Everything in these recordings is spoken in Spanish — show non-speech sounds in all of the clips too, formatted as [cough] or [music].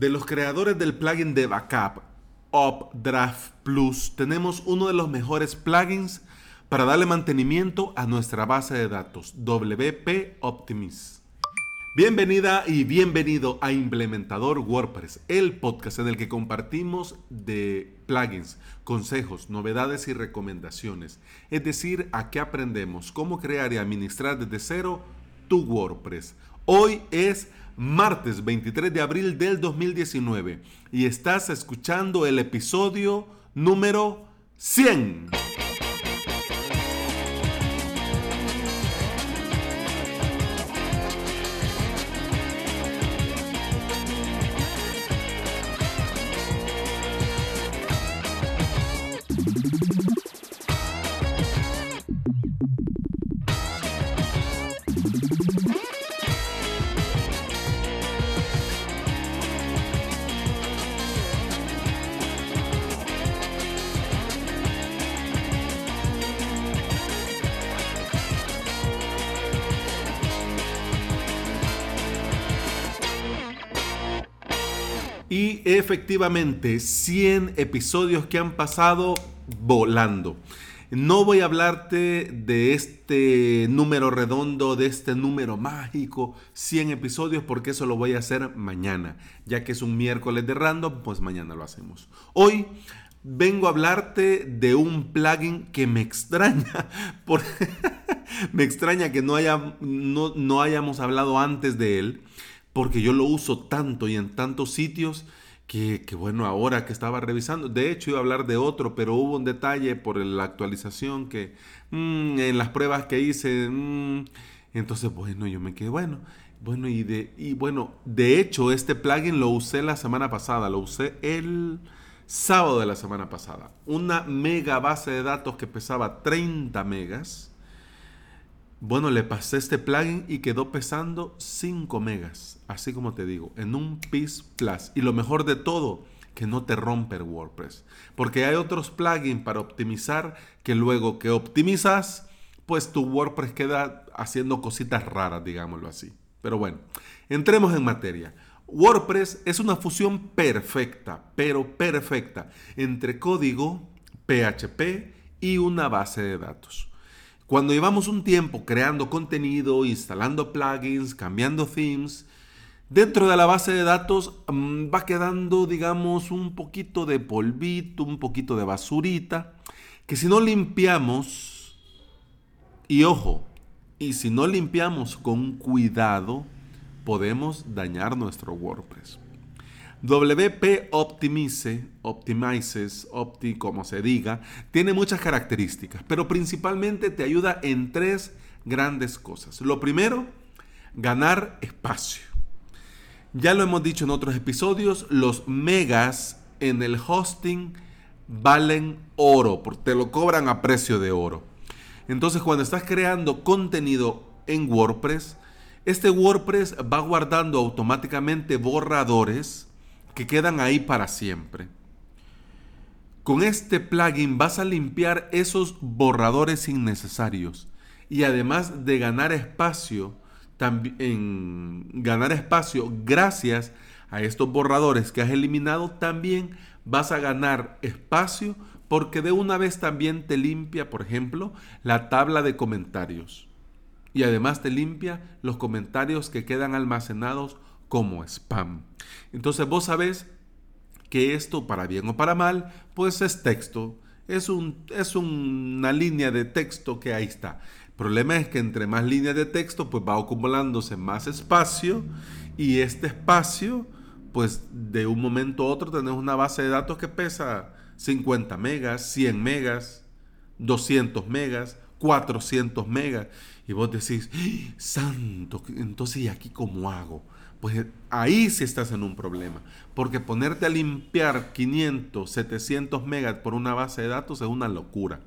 De los creadores del plugin de backup Updraft Plus, tenemos uno de los mejores plugins para darle mantenimiento a nuestra base de datos, WP Optimis. Bienvenida y bienvenido a Implementador WordPress, el podcast en el que compartimos de plugins, consejos, novedades y recomendaciones. Es decir, a qué aprendemos, cómo crear y administrar desde cero tu WordPress. Hoy es martes 23 de abril del 2019 y estás escuchando el episodio número 100. Y efectivamente, 100 episodios que han pasado volando. No voy a hablarte de este número redondo, de este número mágico, 100 episodios, porque eso lo voy a hacer mañana. Ya que es un miércoles de random, pues mañana lo hacemos. Hoy vengo a hablarte de un plugin que me extraña. [laughs] [laughs] me extraña que no, haya, no, no hayamos hablado antes de él porque yo lo uso tanto y en tantos sitios que, bueno, ahora que estaba revisando, de hecho iba a hablar de otro, pero hubo un detalle por la actualización que mm, en las pruebas que hice, mm, entonces bueno, yo me quedé, bueno, bueno, y, de, y bueno, de hecho este plugin lo usé la semana pasada, lo usé el sábado de la semana pasada, una mega base de datos que pesaba 30 megas bueno, le pasé este plugin y quedó pesando 5 megas, así como te digo, en un PIS Plus. Y lo mejor de todo, que no te rompe el WordPress. Porque hay otros plugins para optimizar que luego que optimizas, pues tu WordPress queda haciendo cositas raras, digámoslo así. Pero bueno, entremos en materia. WordPress es una fusión perfecta, pero perfecta, entre código, PHP y una base de datos. Cuando llevamos un tiempo creando contenido, instalando plugins, cambiando themes, dentro de la base de datos mm, va quedando, digamos, un poquito de polvito, un poquito de basurita, que si no limpiamos, y ojo, y si no limpiamos con cuidado, podemos dañar nuestro WordPress. WP Optimize, Optimizes, Opti, como se diga, tiene muchas características, pero principalmente te ayuda en tres grandes cosas. Lo primero, ganar espacio. Ya lo hemos dicho en otros episodios, los megas en el hosting valen oro, te lo cobran a precio de oro. Entonces, cuando estás creando contenido en WordPress, este WordPress va guardando automáticamente borradores que quedan ahí para siempre. Con este plugin vas a limpiar esos borradores innecesarios y además de ganar espacio, también ganar espacio gracias a estos borradores que has eliminado, también vas a ganar espacio porque de una vez también te limpia, por ejemplo, la tabla de comentarios. Y además te limpia los comentarios que quedan almacenados como spam. Entonces vos sabés que esto, para bien o para mal, pues es texto. Es, un, es una línea de texto que ahí está. El problema es que entre más líneas de texto, pues va acumulándose más espacio y este espacio, pues de un momento a otro tenés una base de datos que pesa 50 megas, 100 megas, 200 megas, 400 megas. Y vos decís, ¡Ah, santo, entonces ¿y aquí cómo hago? Pues ahí sí estás en un problema. Porque ponerte a limpiar 500, 700 megas por una base de datos es una locura.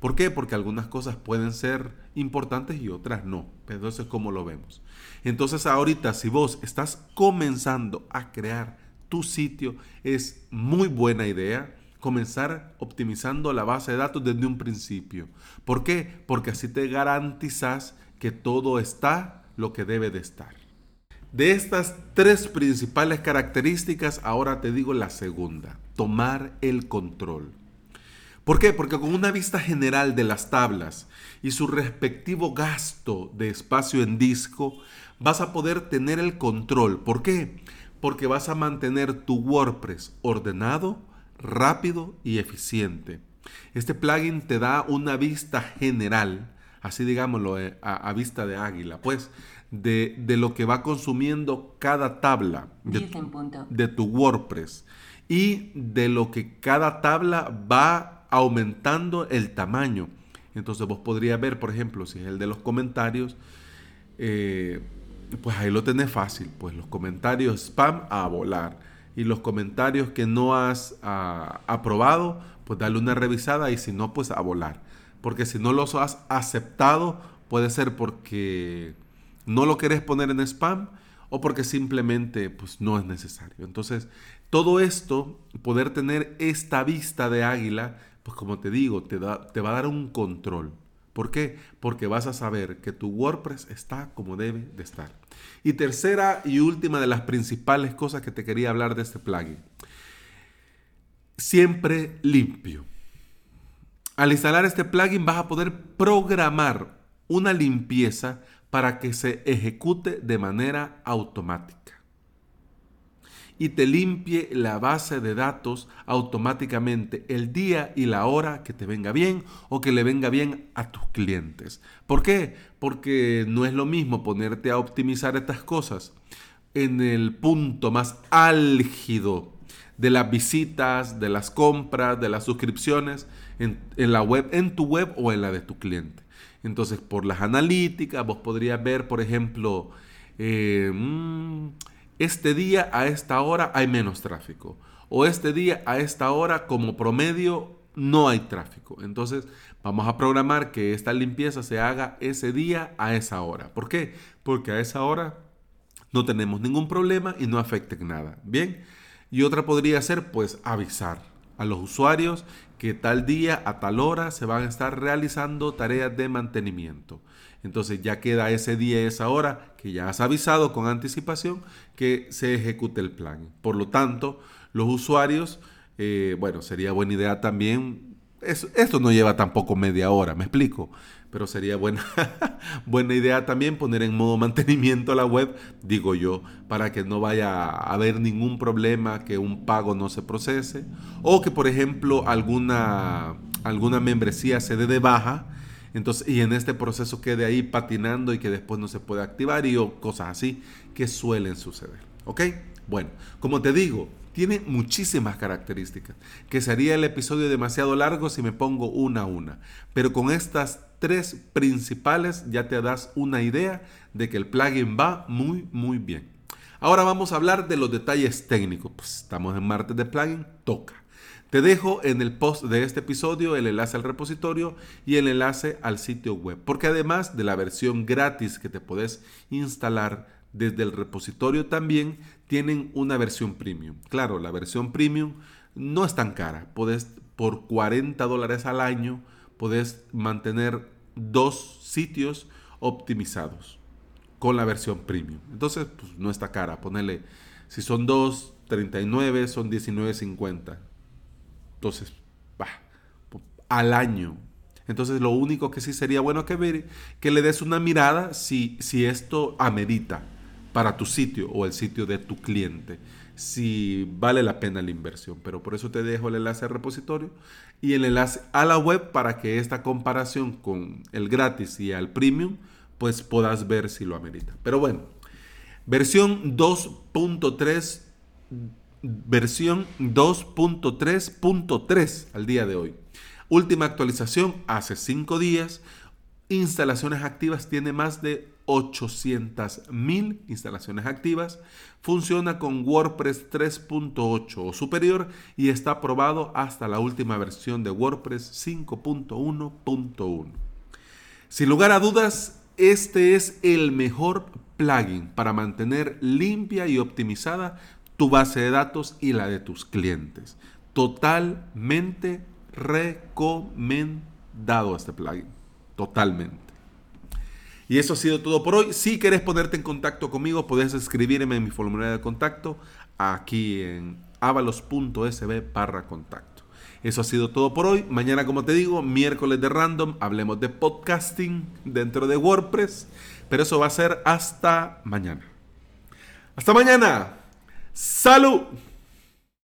¿Por qué? Porque algunas cosas pueden ser importantes y otras no. Pero eso es como lo vemos. Entonces ahorita si vos estás comenzando a crear tu sitio, es muy buena idea comenzar optimizando la base de datos desde un principio. ¿Por qué? Porque así te garantizas que todo está lo que debe de estar. De estas tres principales características, ahora te digo la segunda, tomar el control. ¿Por qué? Porque con una vista general de las tablas y su respectivo gasto de espacio en disco, vas a poder tener el control. ¿Por qué? Porque vas a mantener tu WordPress ordenado, rápido y eficiente. Este plugin te da una vista general, así digámoslo, eh, a, vista de águila, pues, de, lo que va consumiendo cada tabla de de tu WordPress y de lo que cada tabla va aumentando el tamaño. Entonces vos podrías ver, por ejemplo, si es el de los comentarios, eh, pues ahí lo tenés fácil. Pues los comentarios spam a volar. Y los comentarios que no has ah, aprobado, pues dale una revisada y si no, pues a volar. Porque si no los has aceptado, puede ser porque no lo querés poner en spam o porque simplemente pues no es necesario. Entonces, todo esto, poder tener esta vista de águila, pues como te digo, te, da, te va a dar un control. ¿Por qué? Porque vas a saber que tu WordPress está como debe de estar. Y tercera y última de las principales cosas que te quería hablar de este plugin. Siempre limpio. Al instalar este plugin vas a poder programar una limpieza para que se ejecute de manera automática y te limpie la base de datos automáticamente el día y la hora que te venga bien o que le venga bien a tus clientes. ¿Por qué? Porque no es lo mismo ponerte a optimizar estas cosas en el punto más álgido de las visitas, de las compras, de las suscripciones en, la web, en tu web o en la de tu cliente. Entonces, por las analíticas, vos podrías ver, por ejemplo, eh, mm, este día a esta hora hay menos tráfico. O este día a esta hora como promedio no hay tráfico. Entonces vamos a programar que esta limpieza se haga ese día a esa hora. ¿Por qué? Porque a esa hora no tenemos ningún problema y no afecte nada. Bien. Y otra podría ser pues avisar a los usuarios que tal día a tal hora se van a estar realizando tareas de mantenimiento. Entonces ya queda ese día y esa hora que ya has avisado con anticipación que se ejecute el plan. Por lo tanto, los usuarios, eh, bueno, sería buena idea también, esto no lleva tampoco media hora, me explico, pero sería buena, [laughs] buena idea también poner en modo mantenimiento la web, digo yo, para que no vaya a haber ningún problema, que un pago no se procese, o que por ejemplo alguna, alguna membresía se dé de baja entonces, y en este proceso quede ahí patinando y que después no se puede activar y o cosas así que suelen suceder. ¿Ok? Bueno, como te digo, tiene muchísimas características, que sería el episodio demasiado largo si me pongo una a una. Pero con estas tres principales ya te das una idea de que el plugin va muy, muy bien. Ahora vamos a hablar de los detalles técnicos. Pues estamos en martes de plugin, toca. Te dejo en el post de este episodio el enlace al repositorio y el enlace al sitio web, porque además de la versión gratis que te puedes instalar desde el repositorio también tienen una versión premium. Claro, la versión premium no es tan cara. Puedes por 40 dólares al año puedes mantener dos sitios optimizados con la versión premium. Entonces, pues no está cara. Ponerle, si son dos, 39, son 19.50 entonces, al año. Entonces, lo único que sí sería bueno que ver, que le des una mirada si, si esto amerita para tu sitio o el sitio de tu cliente, si vale la pena la inversión. Pero por eso te dejo el enlace al repositorio y el enlace a la web para que esta comparación con el gratis y al premium, pues puedas ver si lo amerita. Pero bueno, versión 2.3 versión 2.3.3 al día de hoy. Última actualización hace 5 días. Instalaciones activas tiene más de 800.000 instalaciones activas. Funciona con WordPress 3.8 o superior y está aprobado hasta la última versión de WordPress 5.1.1. Sin lugar a dudas, este es el mejor plugin para mantener limpia y optimizada tu base de datos y la de tus clientes. Totalmente recomendado este plugin. Totalmente. Y eso ha sido todo por hoy. Si querés ponerte en contacto conmigo, podés escribirme en mi formulario de contacto aquí en avalos.sb barra contacto. Eso ha sido todo por hoy. Mañana, como te digo, miércoles de random, hablemos de podcasting dentro de WordPress. Pero eso va a ser hasta mañana. Hasta mañana. Salud.